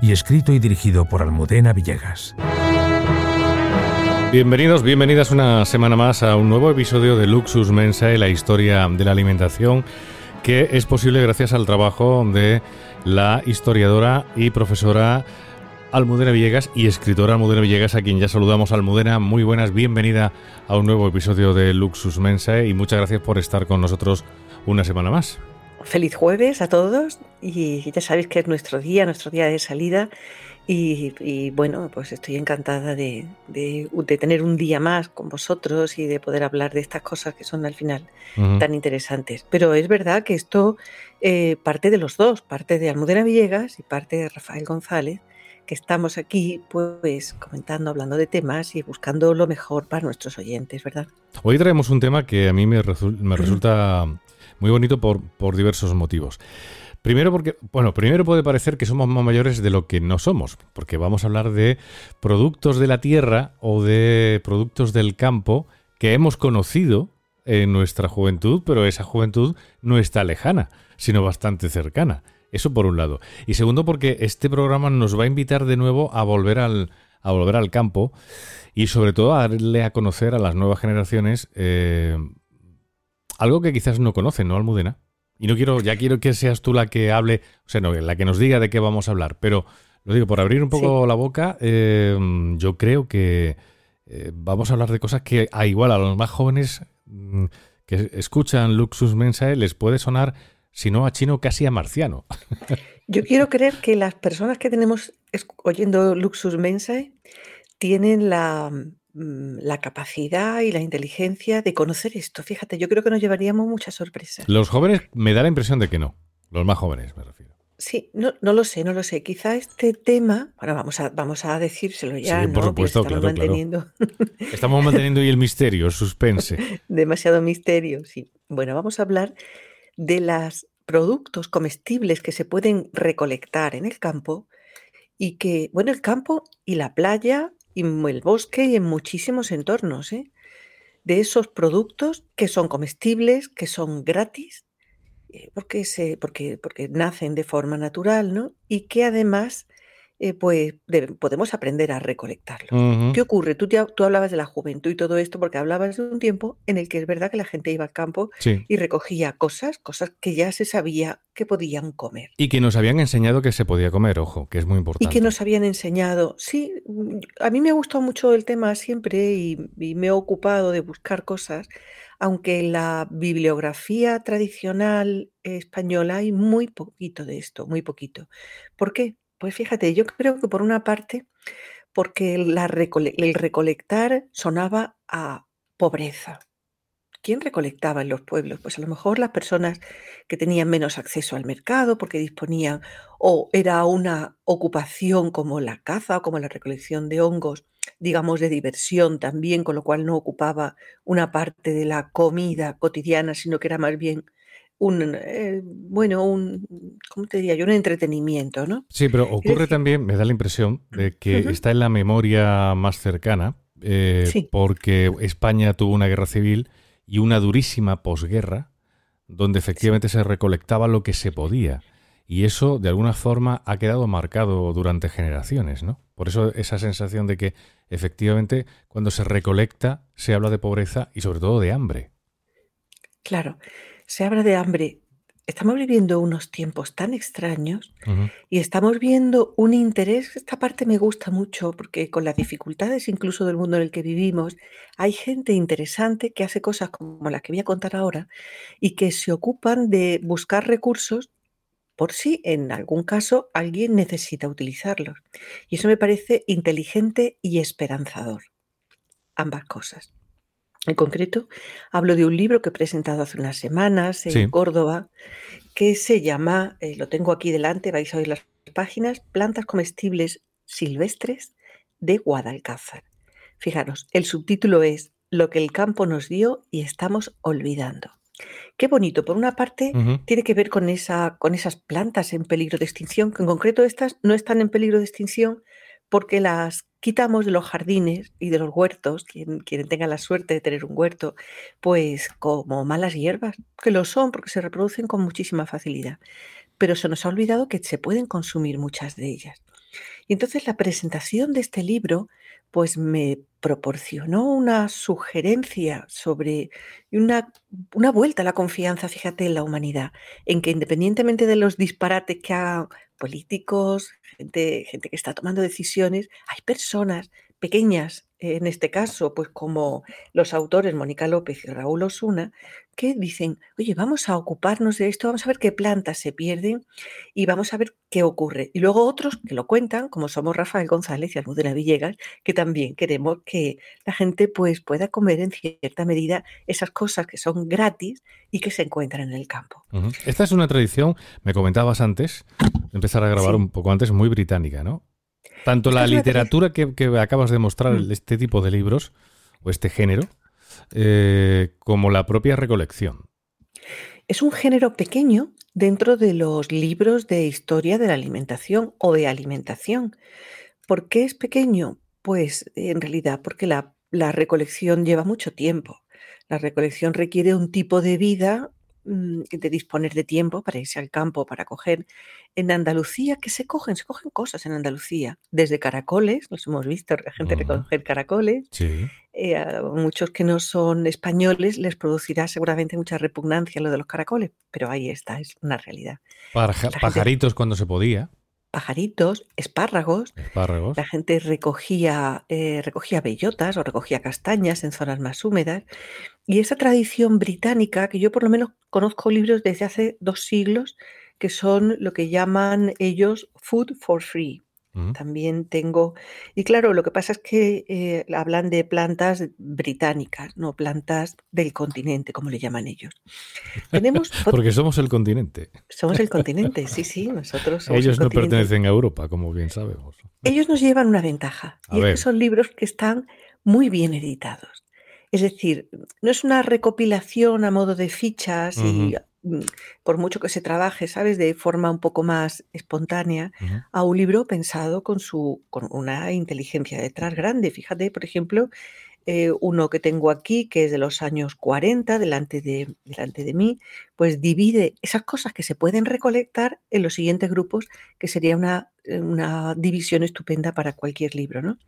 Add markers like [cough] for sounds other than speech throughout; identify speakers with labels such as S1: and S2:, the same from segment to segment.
S1: y escrito y dirigido por Almudena Villegas.
S2: Bienvenidos, bienvenidas una semana más a un nuevo episodio de Luxus Mensae, la historia de la alimentación, que es posible gracias al trabajo de la historiadora y profesora Almudena Villegas y escritora Almudena Villegas, a quien ya saludamos. Almudena, muy buenas, bienvenida a un nuevo episodio de Luxus Mensae y muchas gracias por estar con nosotros una semana más.
S3: Feliz jueves a todos y ya sabéis que es nuestro día, nuestro día de salida y, bueno, pues estoy encantada de, tener un día más con vosotros y de poder hablar de estas cosas que son al final tan interesantes. Pero es verdad que esto eh, parte de los dos, parte de Almudena Villegas y parte de Rafael González, que estamos aquí pues comentando, hablando de temas y buscando lo mejor para nuestros oyentes, ¿verdad?
S2: Hoy traemos un tema que a mí me, me resulta muy bonito por, por diversos motivos. Primero porque, bueno, primero puede parecer que somos más mayores de lo que no somos, porque vamos a hablar de productos de la tierra o de productos del campo que hemos conocido en nuestra juventud, pero esa juventud no está lejana, sino bastante cercana. Eso por un lado. Y segundo porque este programa nos va a invitar de nuevo a volver al, a volver al campo y sobre todo a darle a conocer a las nuevas generaciones eh, algo que quizás no conocen, ¿no, Almudena? Y no quiero, ya quiero que seas tú la que hable, o sea, no, la que nos diga de qué vamos a hablar, pero lo digo, por abrir un poco la boca, eh, yo creo que eh, vamos a hablar de cosas que a igual a los más jóvenes mm, que escuchan Luxus Mensae les puede sonar, si no a chino, casi a marciano. [laughs]
S3: Yo quiero creer que las personas que tenemos oyendo Luxus Mensae tienen la, la capacidad y la inteligencia de conocer esto. Fíjate, yo creo que nos llevaríamos muchas sorpresas.
S2: Los jóvenes me da la impresión de que no. Los más jóvenes me refiero.
S3: Sí, no, no lo sé, no lo sé. Quizá este tema, bueno, vamos a, vamos a decírselo ya.
S2: Sí, por supuesto, estamos manteniendo. [laughs] Estamos manteniendo y el misterio, el suspense. [laughs]
S3: Demasiado misterio, sí. Bueno, vamos a hablar de los productos comestibles que se pueden recolectar en el campo y que, bueno, el campo y la playa y el bosque y en muchísimos entornos, ¿eh? de esos productos que son comestibles, que son gratis, eh, porque, se, porque, porque nacen de forma natural, ¿no? Y que además eh, pues podemos aprender a recolectarlo. ¿Qué ocurre? Tú, tú hablabas de la juventud y todo esto porque hablabas de un tiempo en el que es verdad que la gente iba al campo y recogía cosas, cosas que ya se sabía que podían comer.
S2: Y que nos habían enseñado que se podía comer, ojo, que es muy importante.
S3: Y que nos habían enseñado, sí, a mí me ha gustado mucho el tema siempre y, y me he ocupado de buscar cosas, aunque en la bibliografía tradicional española hay muy poquito de esto, muy poquito. ¿Por qué? Pues fíjate, yo creo que por una parte, porque el recolectar sonaba a pobreza. ¿Quién recolectaba en los pueblos? Pues a lo mejor las personas que tenían menos acceso al mercado porque disponían o era una ocupación como la caza o como la recolección de hongos, digamos de diversión también, con lo cual no ocupaba una parte de la comida cotidiana, sino que era más bien un, eh, bueno, un, ¿cómo te diría yo? Un entretenimiento, ¿no?
S2: Sí, pero ocurre también, me da la impresión, de que está en la memoria más cercana, eh, porque España tuvo una guerra civil y una durísima posguerra, donde efectivamente se recolectaba lo que se podía. y eso de alguna forma ha quedado marcado durante generaciones, ¿no? Por eso esa sensación de que efectivamente cuando se recolecta se habla de pobreza y sobre todo de hambre.
S3: Claro, se habla de hambre. Estamos viviendo unos tiempos tan extraños y estamos viendo un interés, esta parte me gusta mucho porque con las dificultades incluso del mundo en el que vivimos, hay gente interesante que hace cosas como las que voy a contar ahora y que se ocupan de buscar recursos por si en algún caso alguien necesita utilizarlos. Y eso me parece inteligente y esperanzador. Ambas cosas. En concreto, hablo de un libro que he presentado hace unas semanas en Córdoba, que se llama, eh, lo tengo aquí delante, vais a oír las páginas, Plantas comestibles silvestres de Guadalcázar. Fijaros, el subtítulo es Lo que el campo nos dio y estamos olvidando. Qué bonito. Por una parte, tiene que ver con, esa, con esas plantas en peligro de extinción, que en concreto estas no están en peligro de extinción porque las quitamos de los jardines y de los huertos, quien, quien tenga la suerte de tener un huerto, pues como malas hierbas, que lo son porque se reproducen con muchísima facilidad. Pero se nos ha olvidado que se pueden consumir muchas de ellas. Y entonces la presentación de este libro pues me proporcionó una sugerencia sobre una, una vuelta a la confianza, fíjate, en la humanidad, en que independientemente de los disparates que hagan políticos, gente, gente que está tomando decisiones, hay personas pequeñas, en este caso, pues como los autores Mónica López y Raúl Osuna, que dicen, oye, vamos a ocuparnos de esto, vamos a ver qué plantas se pierden y vamos a ver qué ocurre. Y luego otros que lo cuentan, como somos Rafael González y Almudena Villegas, que también queremos que la gente pues pueda comer en cierta medida esas cosas que son gratis y que se encuentran en el campo.
S2: Esta es una tradición, me comentabas antes, empezar a grabar un poco antes, muy británica, ¿no? Tanto la literatura que, acabas de mostrar, mm. este tipo de libros, o este género, eh, como la propia recolección.
S3: Es un género pequeño dentro de los libros de historia de la alimentación o de alimentación. ¿Por qué es pequeño? Pues en realidad porque la, la recolección lleva mucho tiempo. La recolección requiere un tipo de vida de disponer de tiempo para irse al campo, para coger. En Andalucía, ¿qué se cogen? Se cogen cosas en Andalucía, desde caracoles, los hemos visto, la gente recoger caracoles. Eh, a muchos que no son españoles les producirá seguramente mucha repugnancia lo de los caracoles, pero ahí está, es una realidad.
S2: pajaritos cuando se podía
S3: pajaritos, espárragos. La gente recogía, eh, recogía bellotas o recogía castañas en zonas más húmedas. Y esa tradición británica, que yo por lo menos conozco libros desde hace dos siglos, que son lo que llaman ellos food for free. También tengo, y claro, lo que pasa es que eh, hablan de plantas británicas, no plantas del continente, como le llaman ellos. [laughs]
S2: Tenemos, Porque somos el continente.
S3: Somos el [laughs] continente, sí, sí, nosotros
S2: somos Ellos no pertenecen a Europa, como bien sabemos.
S3: Ellos nos llevan una ventaja, y es que son libros que están muy bien editados. Es decir, no es una recopilación a modo de fichas y Mm, por mucho que se trabaje, ¿sabes? De forma un poco más espontánea, a un libro pensado con, su, con una inteligencia detrás grande. Fíjate, por ejemplo, eh, uno que tengo aquí, que es de los años 40, delante de, delante de mí, pues divide esas cosas que se pueden recolectar en los siguientes grupos, que sería una, eh, una división estupenda para cualquier libro. ¿no?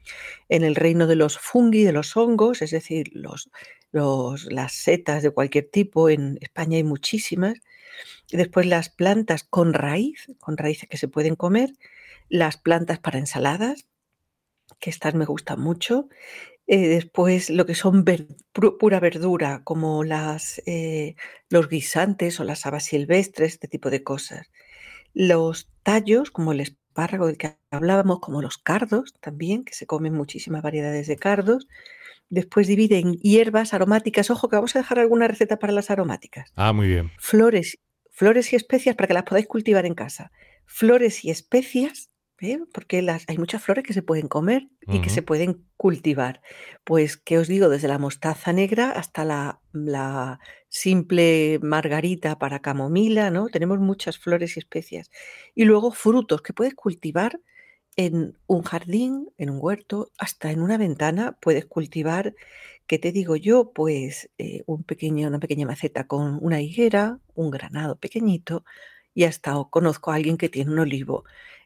S3: En el reino de los fungi, de los hongos, es decir, los, las setas de cualquier tipo, en España hay muchísimas. Después las plantas con raíz, con raíces que se pueden comer, las plantas para ensaladas, que estas me gustan mucho, eh, después lo que son pura verdura, como las, eh, los guisantes o las habas silvestres, este tipo de cosas. Los tallos, como el espárrago del que hablábamos, como los cardos también, que se comen muchísimas variedades de cardos. Después divide en hierbas aromáticas. Ojo, que vamos a dejar alguna receta para las aromáticas.
S2: Ah, muy bien.
S3: Flores, flores y especias para que las podáis cultivar en casa. Flores y especias ¿eh? porque las, hay muchas flores que se pueden comer y que se pueden cultivar. Pues, ¿qué os digo? Desde la mostaza negra hasta la, la, simple margarita para camomila, ¿no? Tenemos muchas flores y especias. Y luego frutos que puedes cultivar en un jardín, en un huerto, hasta en una ventana puedes cultivar, ¿qué te digo yo? Pues eh, un pequeño, una pequeña maceta con una higuera, un granado pequeñito, y hasta conozco a alguien que tiene un olivo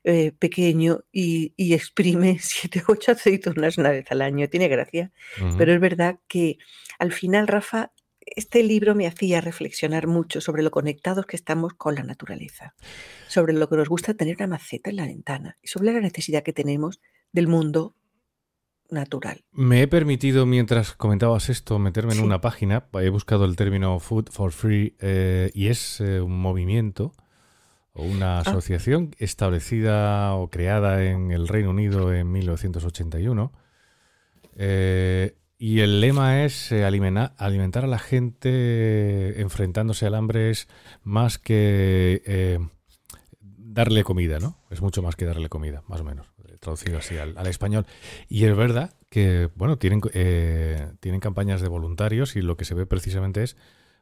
S3: eh, pequeño y, exprime [laughs] 7 o 8 aceitunas una vez al año. Tiene gracia. Pero es verdad que al final, Rafa, este libro me hacía reflexionar mucho sobre lo conectados que estamos con la naturaleza, sobre lo que nos gusta tener una maceta en la ventana y sobre la necesidad que tenemos del mundo natural.
S2: Me he permitido, mientras comentabas esto, meterme en una página. He buscado el término Food for Free eh, y es eh, un movimiento o una ah. asociación establecida o creada en el Reino Unido en 1981. Eh, y el lema es alimentar a la gente enfrentándose al hambre es más que darle comida, ¿no? Es mucho más que darle comida, más o menos traducido así al, español. Y es verdad que, bueno, tienen, eh, tienen campañas de voluntarios y lo que se ve precisamente es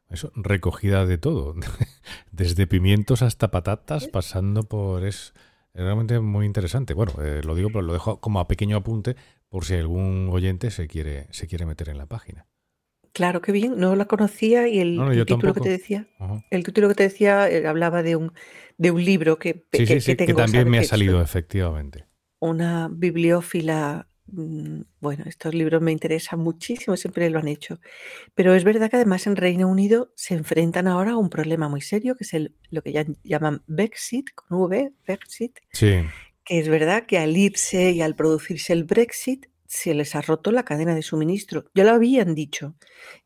S2: eso, recogida de todo, [laughs] desde pimientos hasta patatas, pasando por... es realmente muy interesante. Bueno, eh, lo digo, pero lo dejo como a pequeño apunte por si algún oyente se quiere, se quiere meter en la página.
S3: Claro, qué bien, no la conocía y el, título que te decía, el título que te decía eh, hablaba de un, de un libro que,
S2: sí, sí, sí, que también me ha salido, efectivamente.
S3: Una bibliófila, bueno, estos libros me interesan muchísimo, siempre lo han hecho, pero es verdad que además en Reino Unido se enfrentan ahora a un problema muy serio, que es el, lo que ya llaman Brexit, con V, Brexit, que es verdad que al irse y al producirse el Brexit, se les ha roto la cadena de suministro. Ya lo habían dicho.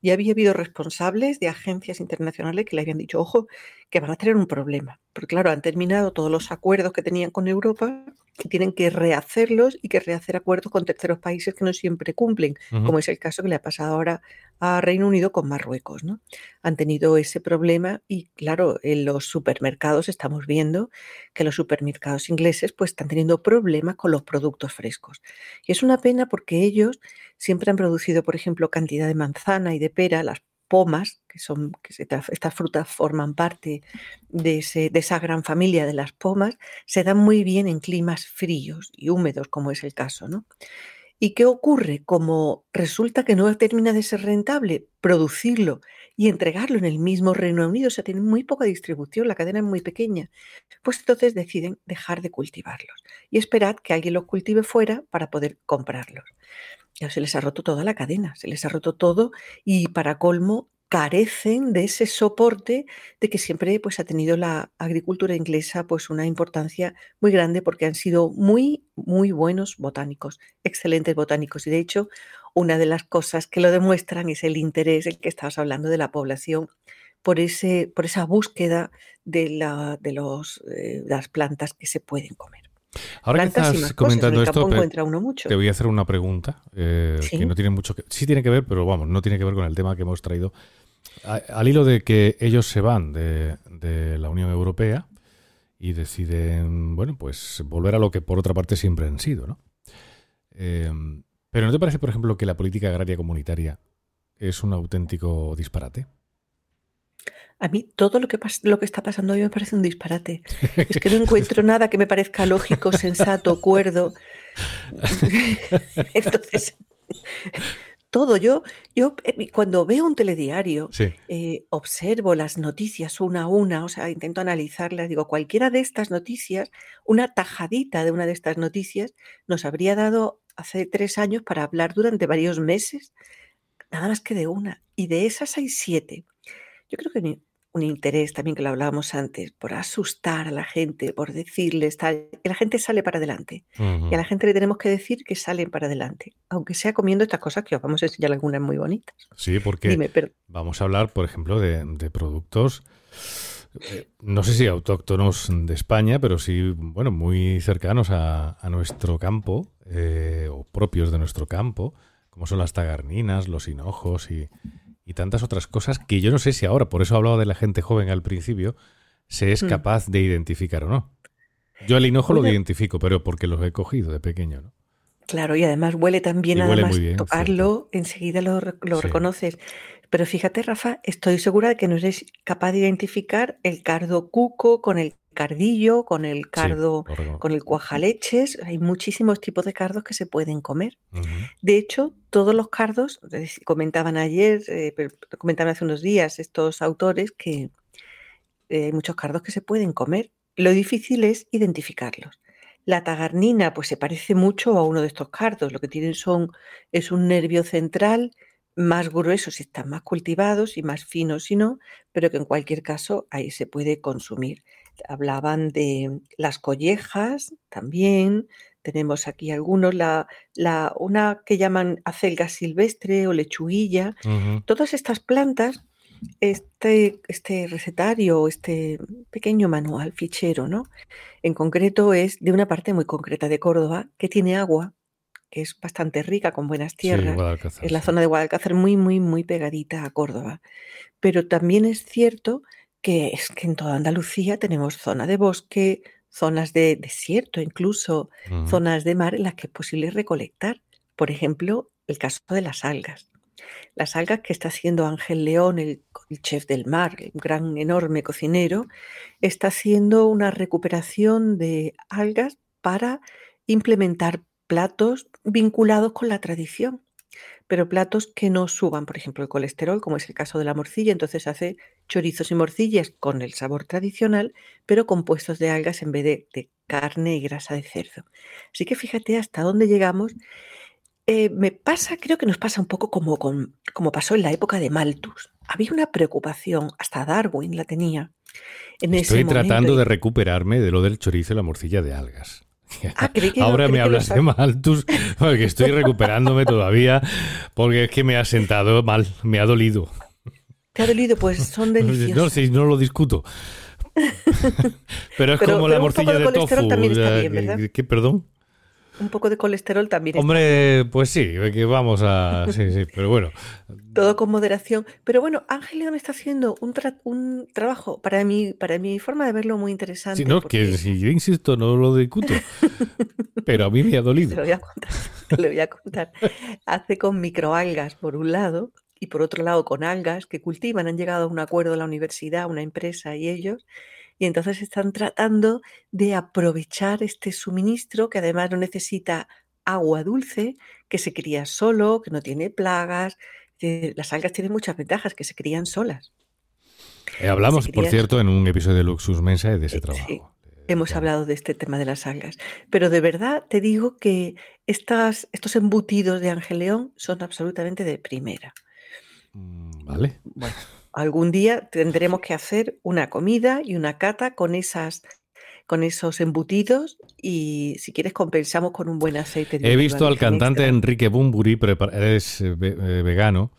S3: Ya había habido responsables de agencias internacionales que le habían dicho, ojo, que van a tener un problema. Porque claro, han terminado todos los acuerdos que tenían con Europa y tienen que rehacerlos y que rehacer acuerdos con terceros países que no siempre cumplen, como es el caso que le ha pasado ahora a Reino Unido con Marruecos. ¿no? Han tenido ese problema y claro, en los supermercados estamos viendo que los supermercados ingleses pues están teniendo problemas con los productos frescos. Y es una pena porque ellos siempre han producido, por ejemplo, cantidad de manzana y de pera, las pomas, que son que estas frutas forman parte de, esa gran familia de las pomas, se dan muy bien en climas fríos y húmedos, como es el caso, ¿no? ¿Y qué ocurre? Como resulta que no termina de ser rentable producirlo y entregarlo en el mismo Reino Unido, o sea, tiene muy poca distribución, la cadena es muy pequeña, pues entonces deciden dejar de cultivarlos y esperar que alguien los cultive fuera para poder comprarlos. Ya se les ha roto toda la cadena, se les ha roto todo y para colmo carecen de ese soporte de que siempre pues, ha tenido la agricultura inglesa pues, una importancia muy grande porque han sido muy, muy buenos botánicos, excelentes botánicos. Y de hecho, una de las cosas que lo demuestran es el interés, el que estabas hablando de la población, por, ese, por esa búsqueda de, la, de, los, eh, las plantas que se pueden comer.
S2: Ahora que estás comentando esto, te voy a hacer una pregunta eh, que no tiene mucho que... Sí tiene que ver, pero vamos, no tiene que ver con el tema que hemos traído al hilo de que ellos se van de, la Unión Europea y deciden, bueno, pues volver a lo que por otra parte siempre han sido, ¿no? Eh, pero ¿no te parece, por ejemplo, que la política agraria comunitaria es un auténtico disparate?
S3: A mí todo lo que, lo que está pasando hoy me parece un disparate. Es que no [laughs] encuentro nada que me parezca lógico, sensato, cuerdo. [laughs] Entonces, todo. Yo, yo eh, cuando veo un telediario, eh, observo las noticias una a una, o sea, intento analizarlas, digo, cualquiera de estas noticias, una tajadita de una de estas noticias, nos habría dado hace tres años para hablar durante varios meses, nada más que de una. Y de esas hay siete. Yo creo que un interés también que lo hablábamos antes, por asustar a la gente, por decirles, que la gente sale para adelante. Y a la gente le tenemos que decir que salen para adelante, aunque sea comiendo estas cosas que os vamos a enseñar algunas muy bonitas.
S2: Sí, porque vamos a hablar, por ejemplo, de, productos, eh, no sé si autóctonos de España, pero sí, bueno, muy cercanos a, nuestro campo, eh, o propios de nuestro campo, como son las tagarninas, los hinojos y y tantas otras cosas que yo no sé si ahora, por eso hablaba de la gente joven al principio, se es mm. capaz de identificar o no. Yo el hinojo lo identifico, pero porque lo he cogido de pequeño, ¿no?
S3: Claro, y además huele también, nada más tocarlo, enseguida lo, reconoces. Pero fíjate, Rafa, estoy segura de que no eres capaz de identificar el cardo cuco con el cardillo, con el cardo, con el cuajaleches. Hay muchísimos tipos de cardos que se pueden comer. De hecho, todos los cardos, comentaban ayer, eh, comentaban hace unos días estos autores que eh, hay muchos cardos que se pueden comer. Lo difícil es identificarlos. La tagarnina pues se parece mucho a uno de estos cardos. Lo que tienen son es un nervio central más grueso si están más cultivados y más finos si no, pero que en cualquier caso ahí se puede consumir. Hablaban de las collejas también, tenemos aquí algunos, la, la, una que llaman acelga silvestre o lechuguilla. Todas estas plantas, este, este recetario, este pequeño manual, fichero, ¿no? En concreto es de una parte muy concreta de Córdoba que tiene agua, es bastante rica, con buenas tierras. es la zona de Guadalcázar muy, muy, muy pegadita a Córdoba. Pero también es cierto que es que en toda Andalucía tenemos zona de bosque, zonas de desierto, incluso zonas de mar en las que es posible recolectar. Por ejemplo, el caso de las algas. Las algas que está haciendo Ángel León, el, chef del mar, el gran, enorme cocinero, está haciendo una recuperación de algas para implementar platos vinculados con la tradición pero platos que no suban, por ejemplo, el colesterol, como es el caso de la morcilla, entonces hace chorizos y morcillas con el sabor tradicional, pero compuestos de algas en vez de, carne y grasa de cerdo. Así que fíjate hasta dónde llegamos. Eh, me pasa, creo que nos pasa un poco como, como pasó en la época de Malthus. Había una preocupación, hasta Darwin la tenía.
S2: En Estoy tratando de recuperarme de lo del chorizo y la morcilla de algas. [laughs]
S3: Ah,
S2: Ahora me hablas de Malthus, porque estoy recuperándome todavía, porque es que me ha sentado mal, me ha dolido.
S3: ¿Te ha dolido? Pues [laughs] son deliciosos.
S2: No, sí, no lo discuto. [laughs] Pero es como la morcilla de, tofu.
S3: También está bien, ¿verdad?
S2: ¿Qué, perdón?
S3: Un poco de colesterol también.
S2: Hombre, pues sí, que vamos a... Sí, sí, pero bueno. [laughs]
S3: Todo con moderación. Pero bueno, Ángel León está haciendo un, un trabajo, para mí, para mi forma de verlo, muy interesante.
S2: Sí, no, que si yo insisto, no lo discuto. [laughs] pero a mí me ha dolido.
S3: Te lo voy a contar. [laughs] Te lo voy a contar. Hace con microalgas, por un lado, y por otro lado con algas que cultivan. Han llegado a un acuerdo la universidad, una empresa y ellos y entonces están tratando de aprovechar este suministro que además no necesita agua dulce, que se cría solo, que no tiene plagas. Las algas tienen muchas ventajas, que se crían solas.
S2: Eh, hablamos, por cierto, en un episodio de Luxus Mensa de ese eh, trabajo.
S3: Hemos hablado de este tema de las algas. Pero de verdad te digo que estas, estos embutidos de Ángel León son absolutamente de primera.
S2: Mm, vale.
S3: Bueno, algún día tendremos que hacer una comida y una cata con esas con esos embutidos y si quieres compensamos con un buen aceite.
S2: De He visto al cantante Enrique Bumburi, es eh, eh, vegano,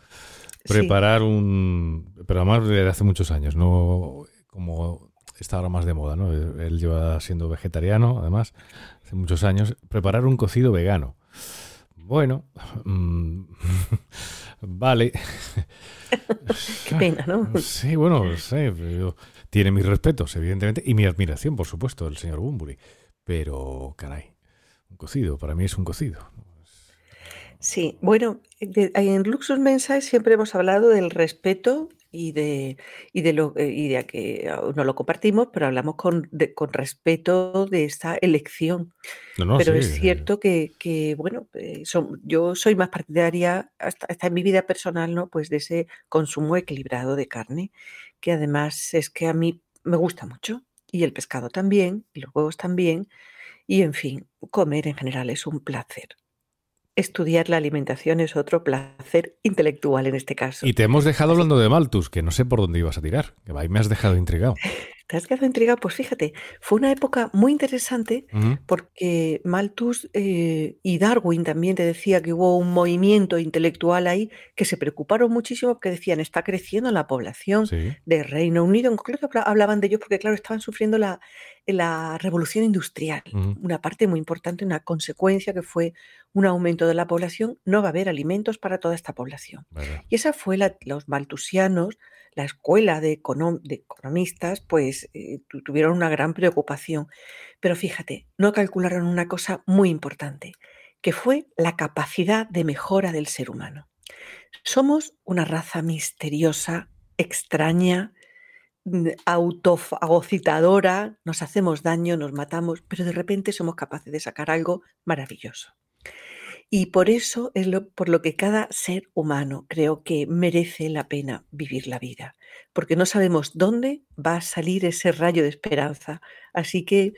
S2: preparar un... Pero además desde hace muchos años, no como está ahora más de moda, ¿no? Él lleva siendo vegetariano, además, hace muchos años, preparar un cocido vegano. Bueno, [laughs] mm, [laughs] vale. [laughs]
S3: Qué pena, ¿no?
S2: Sí, bueno, sí, tiene mis respetos, evidentemente, y mi admiración, por supuesto, del señor Bumburi. Pero, caray, un cocido, para mí es un cocido.
S3: Sí, bueno, en Luxus Mensae siempre hemos hablado del respeto y de, y de lo y de que no lo compartimos, pero hablamos con, con respeto de esta elección. pero es cierto que, que bueno, eh, son, yo soy más partidaria, hasta, hasta, en mi vida personal, ¿no? Pues de ese consumo equilibrado de carne, que además es que a mí me gusta mucho, y el pescado también, y los huevos también, y en fin, comer en general es un placer. Estudiar la alimentación es otro placer intelectual en este caso.
S2: Y te hemos dejado hablando de Malthus, que no sé por dónde ibas a tirar, que ahí me has dejado intrigado. [laughs]
S3: ¿Te has quedado intrigado? Pues fíjate, fue una época muy interesante porque Malthus eh, y Darwin también te decía que hubo un movimiento intelectual ahí que se preocuparon muchísimo porque decían está creciendo la población de Reino Unido. En concreto hablaban de ellos porque, claro, estaban sufriendo la, la revolución industrial, una parte muy importante, una consecuencia que fue un aumento de la población, no va a haber alimentos para toda esta población. Y esa fue la, los maltusianos, la escuela de, economistas, pues eh, tuvieron una gran preocupación. Pero fíjate, no calcularon una cosa muy importante, que fue la capacidad de mejora del ser humano. Somos una raza misteriosa, extraña, autofagocitadora, nos hacemos daño, nos matamos, pero de repente somos capaces de sacar algo maravilloso. Y por eso es lo, por lo que cada ser humano creo que merece la pena vivir la vida, porque no sabemos dónde va a salir ese rayo de esperanza. Así que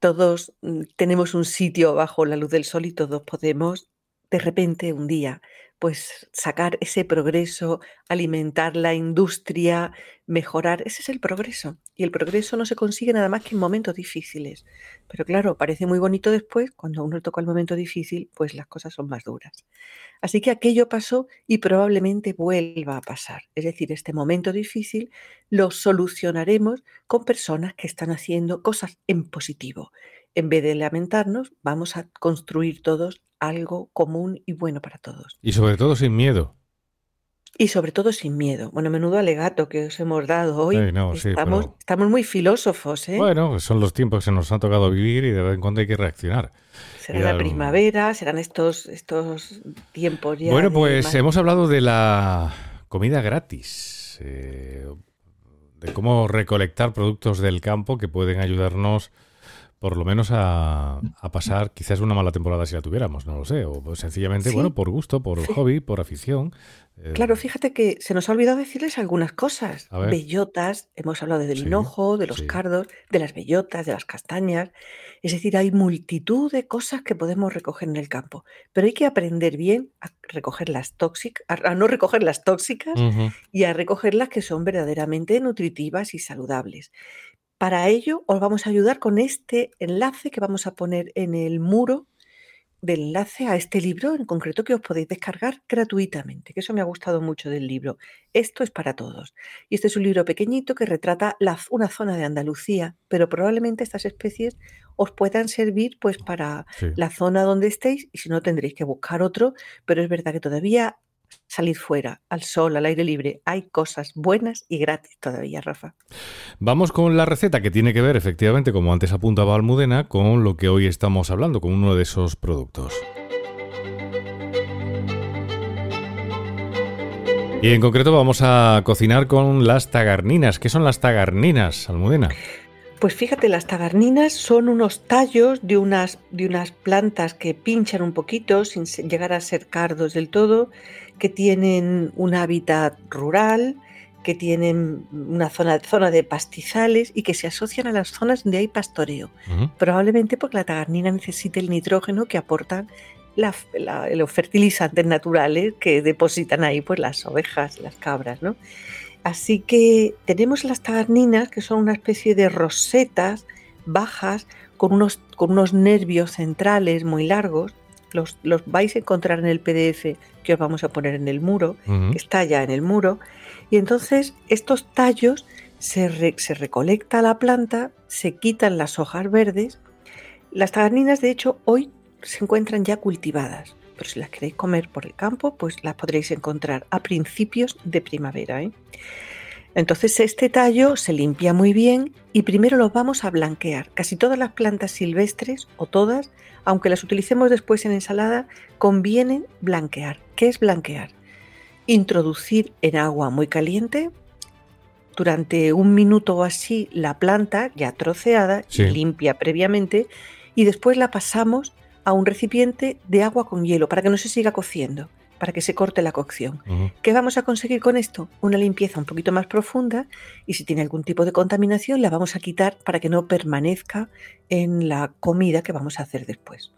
S3: todos mm, tenemos un sitio bajo la luz del sol y todos podemos de repente un día pues sacar ese progreso, alimentar la industria, mejorar, ese es el progreso. Y el progreso no se consigue nada más que en momentos difíciles. Pero claro, parece muy bonito después, cuando uno toca el momento difícil, pues las cosas son más duras. Así que aquello pasó y probablemente vuelva a pasar. Es decir, este momento difícil lo solucionaremos con personas que están haciendo cosas en positivo. En vez de lamentarnos, vamos a construir todos algo común y bueno para todos.
S2: Y sobre todo sin miedo.
S3: Y sobre todo sin miedo. Bueno, menudo alegato que os hemos dado hoy. estamos, estamos, muy filósofos, ¿eh?
S2: Bueno, son los tiempos que se nos han tocado vivir y de vez en cuando hay que reaccionar.
S3: Será la primavera, serán estos, estos tiempos ya.
S2: Bueno, pues hemos hablado de la comida gratis, eh, de cómo recolectar productos del campo que pueden ayudarnos por lo menos a, pasar quizás una mala temporada si la tuviéramos, no lo sé, o sencillamente, bueno, por gusto, por hobby, por afición.
S3: Eh, claro, fíjate que se nos ha olvidado decirles algunas cosas. Bellotas, hemos hablado del hinojo, de los cardos, de las bellotas, de las castañas. Es decir, hay multitud de cosas que podemos recoger en el campo, pero hay que aprender bien a recoger las tóxicas, a, no recoger las tóxicas y a recoger las que son verdaderamente nutritivas y saludables. Para ello os vamos a ayudar con este enlace que vamos a poner en el muro del enlace a este libro en concreto que os podéis descargar gratuitamente, que eso me ha gustado mucho del libro. Esto es para todos. Y este es un libro pequeñito que retrata una zona de Andalucía, pero probablemente estas especies os puedan servir pues para la zona donde estéis y si no tendréis que buscar otro, pero es verdad que todavía salir fuera, al sol, al aire libre. Hay cosas buenas y gratis todavía, Rafa.
S2: Vamos con la receta que tiene que ver, efectivamente, como antes apuntaba Almudena, con lo que hoy estamos hablando, con uno de esos productos. Y en concreto vamos a cocinar con las tagarninas. ¿Qué son las tagarninas, Almudena?
S3: Pues fíjate, las tagarninas son unos tallos de unas, de unas plantas que pinchan un poquito sin llegar a ser cardos del todo que tienen un hábitat rural, que tienen una zona, zona de pastizales y que se asocian a las zonas donde hay pastoreo. Probablemente porque la tagarnina necesita el nitrógeno que aportan los fertilizantes naturales que depositan ahí pues, las ovejas, las cabras. ¿no? Así que tenemos las tagarninas, que son una especie de rosetas bajas con unos, con unos nervios centrales muy largos los, vais a encontrar en el PDF que os vamos a poner en el muro, que está ya en el muro. Y entonces estos tallos se, se, recolecta la planta, se quitan las hojas verdes. Las tagarninas, de hecho, hoy se encuentran ya cultivadas, pero si las queréis comer por el campo, pues las podréis encontrar a principios de primavera. ¿eh? Entonces este tallo se limpia muy bien y primero lo vamos a blanquear. Casi todas las plantas silvestres o todas, aunque las utilicemos después en ensalada, conviene blanquear. ¿Qué es blanquear? Introducir en agua muy caliente durante un minuto o así la planta ya troceada y limpia previamente y después la pasamos a un recipiente de agua con hielo para que no se siga cociendo para que se corte la cocción. ¿Qué vamos a conseguir con esto? Una limpieza un poquito más profunda y si tiene algún tipo de contaminación la vamos a quitar para que no permanezca en la comida que vamos a hacer después.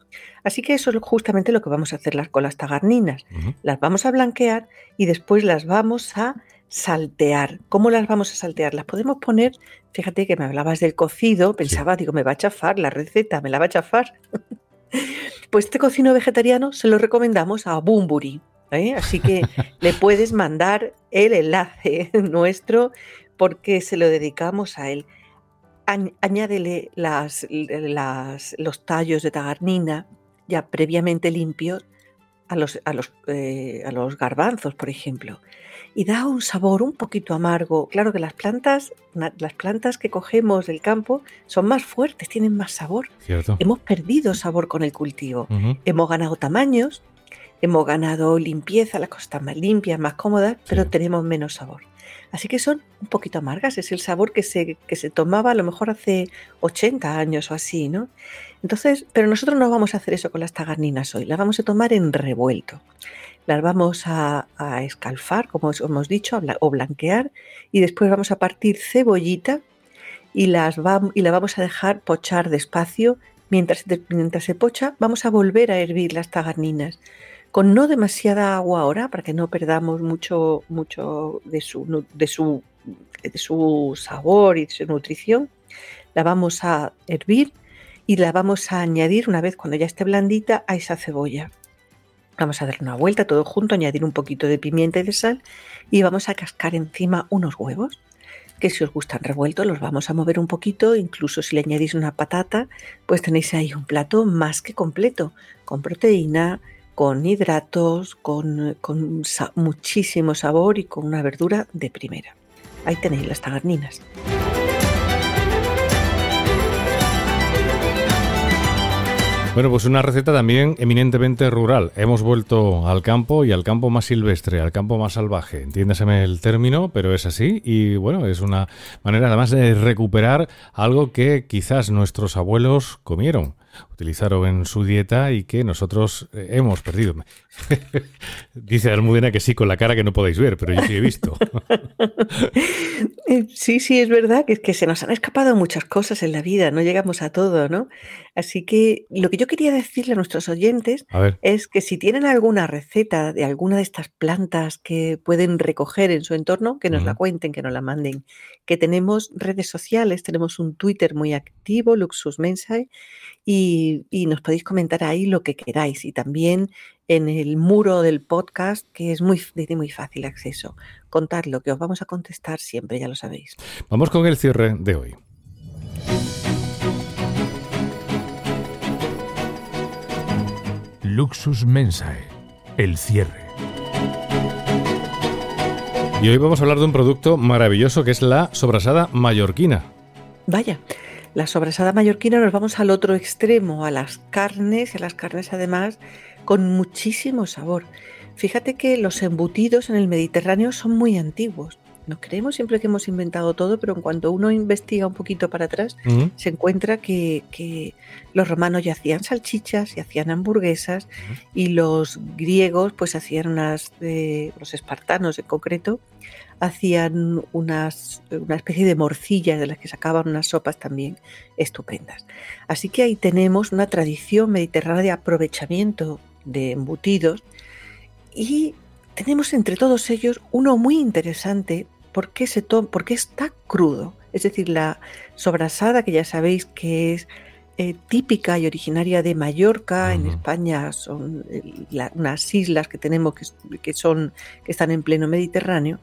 S3: Así que eso es justamente lo que vamos a hacer con las tagarninas. Las vamos a blanquear y después las vamos a saltear. ¿Cómo las vamos a saltear? Las podemos poner, fíjate que me hablabas del cocido, pensaba, digo, me va a chafar la receta, me la va a chafar. [laughs] Pues este cocino vegetariano se lo recomendamos a Bumburi. ¿Eh? Así que le puedes mandar el enlace [laughs] nuestro porque se lo dedicamos a él. añádele las, los tallos de tagarnina ya previamente limpios a los, a los, eh, a los garbanzos, por ejemplo y da un sabor un poquito amargo. Claro que las plantas, las plantas que cogemos del campo son más fuertes, tienen más sabor. Hemos perdido sabor con el cultivo. Hemos ganado tamaños, hemos ganado limpieza, las cosas están más limpias, más cómodas, pero tenemos menos sabor. Así que son un poquito amargas, es el sabor que se, que se tomaba a lo mejor hace 80 años o así, ¿no? Entonces, pero nosotros no vamos a hacer eso con las tagarninas hoy, las vamos a tomar en revuelto. Las vamos a, escalfar, como hemos dicho, o blanquear, y después vamos a partir cebollita y, las y la vamos a dejar pochar despacio. Mientras, mientras se pocha, vamos a volver a hervir las tagarninas con no demasiada agua ahora para que no perdamos mucho, mucho de, su, de, su, de su sabor y de su nutrición. La vamos a hervir y la vamos a añadir una vez cuando ya esté blandita a esa cebolla. Vamos a darle una vuelta todo junto, añadir un poquito de pimienta y de sal y vamos a cascar encima unos huevos que si os gustan revueltos los vamos a mover un poquito, incluso si le añadís una patata, pues tenéis ahí un plato más que completo, con proteína, con hidratos, con, muchísimo sabor y con una verdura de primera. Ahí tenéis las tagarninas.
S2: Bueno, pues una receta también eminentemente rural. Hemos vuelto al campo y al campo más silvestre, al campo más salvaje. Entiéndaseme el término, pero es así. Y bueno, es una manera además de recuperar algo que quizás nuestros abuelos comieron utilizaron en su dieta y que nosotros eh, hemos perdido. [laughs] Dice Almudena que sí, con la cara que no podéis ver, pero yo sí he visto. [laughs]
S3: Eh, sí, sí, es verdad que, que se nos han escapado muchas cosas en la vida, no llegamos a todo, ¿no? Así que lo que yo quería decirle a nuestros oyentes es que si tienen alguna receta de alguna de estas plantas que pueden recoger en su entorno, que nos la cuenten, que nos la manden. Que tenemos redes sociales, tenemos un Twitter muy activo, Luxus Mensae, y, nos podéis comentar ahí lo que queráis. Y también en el muro del podcast, que es muy, de muy fácil acceso. Contadlo, que os vamos a contestar siempre, ya lo sabéis.
S2: Vamos con el cierre de hoy.
S1: Luxus Mensae, el cierre.
S2: Y hoy vamos a hablar de un producto maravilloso que es la sobrasada mallorquina.
S3: Vaya, la sobrasada mallorquina nos vamos al otro extremo, a las carnes, y a las carnes además con muchísimo sabor. Fíjate que los embutidos en el Mediterráneo son muy antiguos. Nos creemos siempre que hemos inventado todo, pero en cuanto uno investiga un poquito para atrás, se encuentra que, los romanos ya hacían salchichas y hacían hamburguesas y los griegos pues hacían unas, los espartanos en concreto, hacían unas, una especie de morcillas de las que sacaban unas sopas también estupendas. Así que ahí tenemos una tradición mediterránea de aprovechamiento de embutidos y tenemos entre todos ellos uno muy interesante porque, se porque está crudo. Es decir, la sobrasada, que ya sabéis que es eh, típica y originaria de Mallorca, en España son eh, unas islas que tenemos que, que, son, que están en pleno Mediterráneo,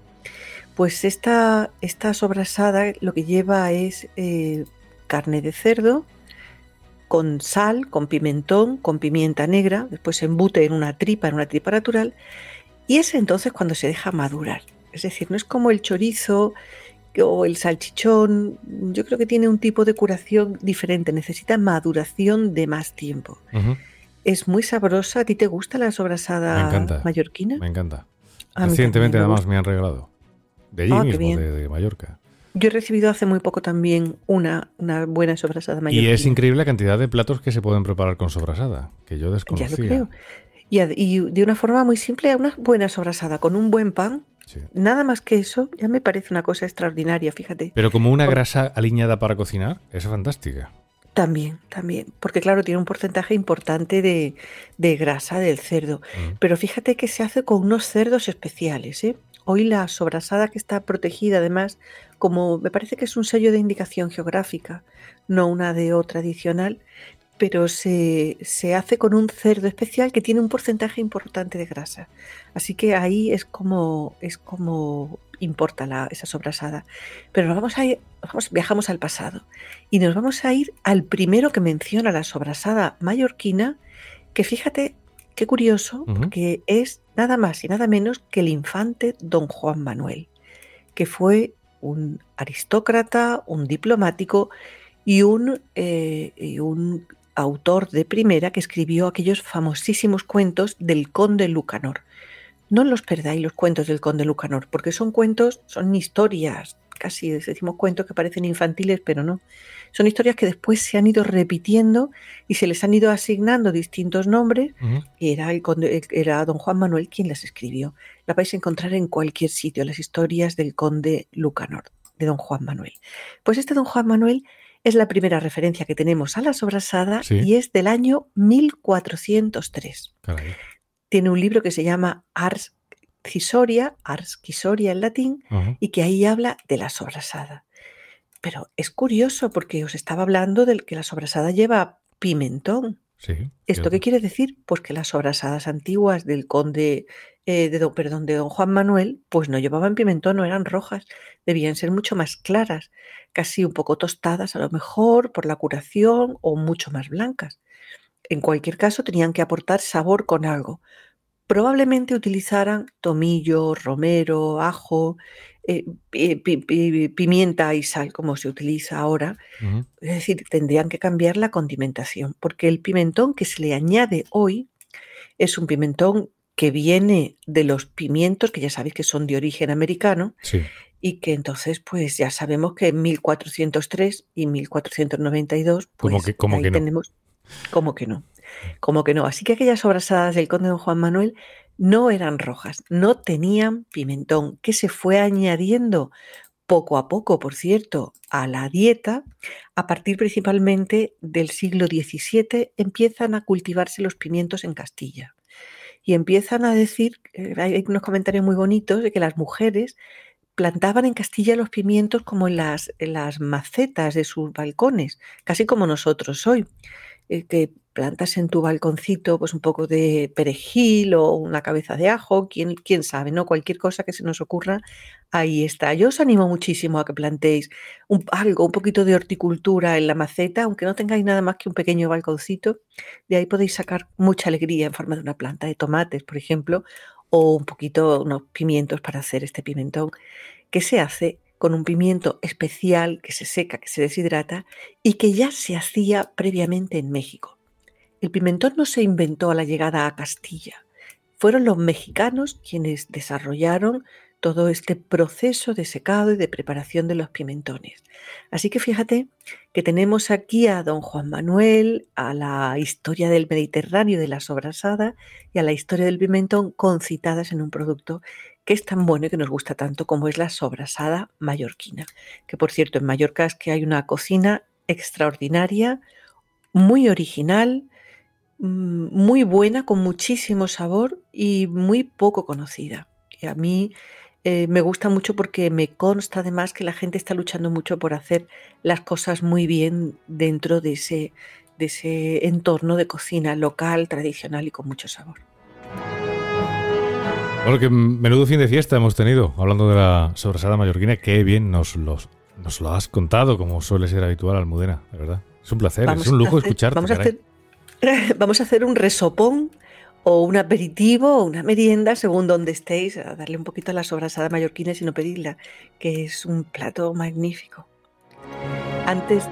S3: pues esta, esta sobrasada lo que lleva es eh, carne de cerdo con sal, con pimentón, con pimienta negra, después se embute en una tripa, en una tripa natural, y es entonces cuando se deja madurar. Es decir, no es como el chorizo o el salchichón, yo creo que tiene un tipo de curación diferente, necesita maduración de más tiempo. Es muy sabrosa. ¿A ti te gusta la sobrasada mallorquina?
S2: Me encanta. Recientemente además me han regalado. De allí ah, mismo, de, Mallorca.
S3: Yo he recibido hace muy poco también una, una buena sobrasada mallorquina.
S2: Y es increíble la cantidad de platos que se pueden preparar con sobrasada, que yo desconocía. Ya lo creo.
S3: Y, de una forma muy simple, una buena sobrasada con un buen pan. Nada más que eso ya me parece una cosa extraordinaria, fíjate.
S2: Pero como una grasa aliñada para cocinar, es fantástica.
S3: También, también, porque claro, tiene un porcentaje importante de, grasa del cerdo. Mm. Pero fíjate que se hace con unos cerdos especiales, ¿eh? Hoy la sobrasada que está protegida, además, como me parece que es un sello de indicación geográfica, no una de o tradicional, pero se, hace con un cerdo especial que tiene un porcentaje importante de grasa. Así que ahí es como, es como importa la, esa sobrasada. Pero vamos a ir, vamos, viajamos al pasado y nos vamos a ir al primero que menciona la sobrasada mallorquina, que fíjate Qué curioso, porque es nada más y nada menos que el infante don Juan Manuel, que fue un aristócrata, un diplomático y un, eh, y un autor de primera que escribió aquellos famosísimos cuentos del conde Lucanor. No los perdáis los cuentos del conde Lucanor, porque son cuentos, son historias, casi decimos cuentos que parecen infantiles, pero no. Son historias que después se han ido repitiendo y se les han ido asignando distintos nombres. y era, el conde, era don Juan Manuel quien las escribió. La vais a encontrar en cualquier sitio, las historias del conde Lucanor, de don Juan Manuel. Pues este don Juan Manuel es la primera referencia que tenemos a la sobrasada y es del año 1403. Tiene un libro que se llama Ars Cisoria, Ars Cisoria en latín, y que ahí habla de la sobrasada. Pero es curioso porque os estaba hablando del que la sobrasada lleva pimentón. ¿Esto qué quiere decir? Pues que las sobrasadas antiguas del conde, eh, de don, perdón, de don Juan Manuel, pues no llevaban pimentón, no eran rojas, debían ser mucho más claras, casi un poco tostadas a lo mejor por la curación o mucho más blancas. En cualquier caso, tenían que aportar sabor con algo. Probablemente utilizaran tomillo, romero, ajo, eh, pimienta y sal, como se utiliza ahora. Es decir, tendrían que cambiar la condimentación, porque el pimentón que se le añade hoy es un pimentón que viene de los pimientos, que ya sabéis que son de origen americano, y que entonces, pues ya sabemos que en 1403 y 1492, pues
S2: como que, como que no.
S3: tenemos como que no, como que no. Así que aquellas sobrasadas del conde don Juan Manuel no eran rojas, no tenían pimentón, que se fue añadiendo poco a poco, por cierto, a la dieta, a partir principalmente del siglo XVII empiezan a cultivarse los pimientos en Castilla. Y empiezan a decir, eh, hay unos comentarios muy bonitos de que las mujeres plantaban en Castilla los pimientos como en las macetas de sus balcones, casi como nosotros hoy. Eh, que plantas en tu balconcito pues un poco de perejil o una cabeza de ajo, quién, quién sabe, ¿no? Cualquier cosa que se nos ocurra, ahí está. Yo os animo muchísimo a que plantéis algo, un poquito de horticultura en la maceta, aunque no tengáis nada más que un pequeño balconcito, de ahí podéis sacar mucha alegría en forma de una planta de tomates, por ejemplo, o un poquito, unos pimientos para hacer este pimentón, que se hace con un pimiento especial que se seca, que se deshidrata y que ya se hacía previamente en México. El pimentón no se inventó a la llegada a Castilla. Fueron los mexicanos quienes desarrollaron todo este proceso de secado y de preparación de los pimentones. Así que fíjate que tenemos aquí a don Juan Manuel, a la historia del Mediterráneo de la sobrasada y a la historia del pimentón concitadas en un producto que es tan bueno y que nos gusta tanto como es la sobrasada mallorquina. Que por cierto, en Mallorca es que hay una cocina extraordinaria, muy original, muy buena, con muchísimo sabor y muy poco conocida. Y a mí eh, me gusta mucho porque me consta además que la gente está luchando mucho por hacer las cosas muy bien dentro de ese, de ese entorno de cocina local, tradicional y con mucho sabor.
S2: Bueno, que menudo fin de fiesta hemos tenido, hablando de la sobrasada mallorquina. Qué bien nos, los, nos lo has contado, como suele ser habitual, Almudena, de verdad. Es un placer, es un lujo escucharte.
S3: Vamos a, hacer, [laughs] vamos a hacer un resopón o un aperitivo o una merienda, según donde estéis, a darle un poquito a la sobrasada mallorquina y no pedirla, que es un plato magnífico. Antes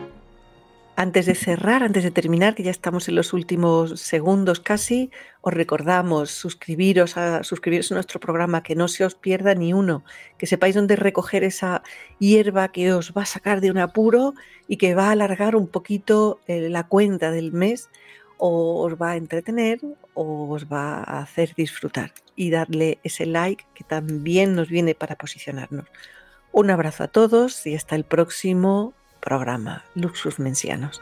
S3: antes de cerrar, antes de terminar, que ya estamos en los últimos segundos casi, os recordamos suscribiros a, suscribiros a nuestro programa, que no se os pierda ni uno, que sepáis dónde recoger esa hierba que os va a sacar de un apuro y que va a alargar un poquito eh, la cuenta del mes, o os va a entretener o os va a hacer disfrutar y darle ese like que también nos viene para posicionarnos. Un abrazo a todos y hasta el próximo programa Luxus Mencianos.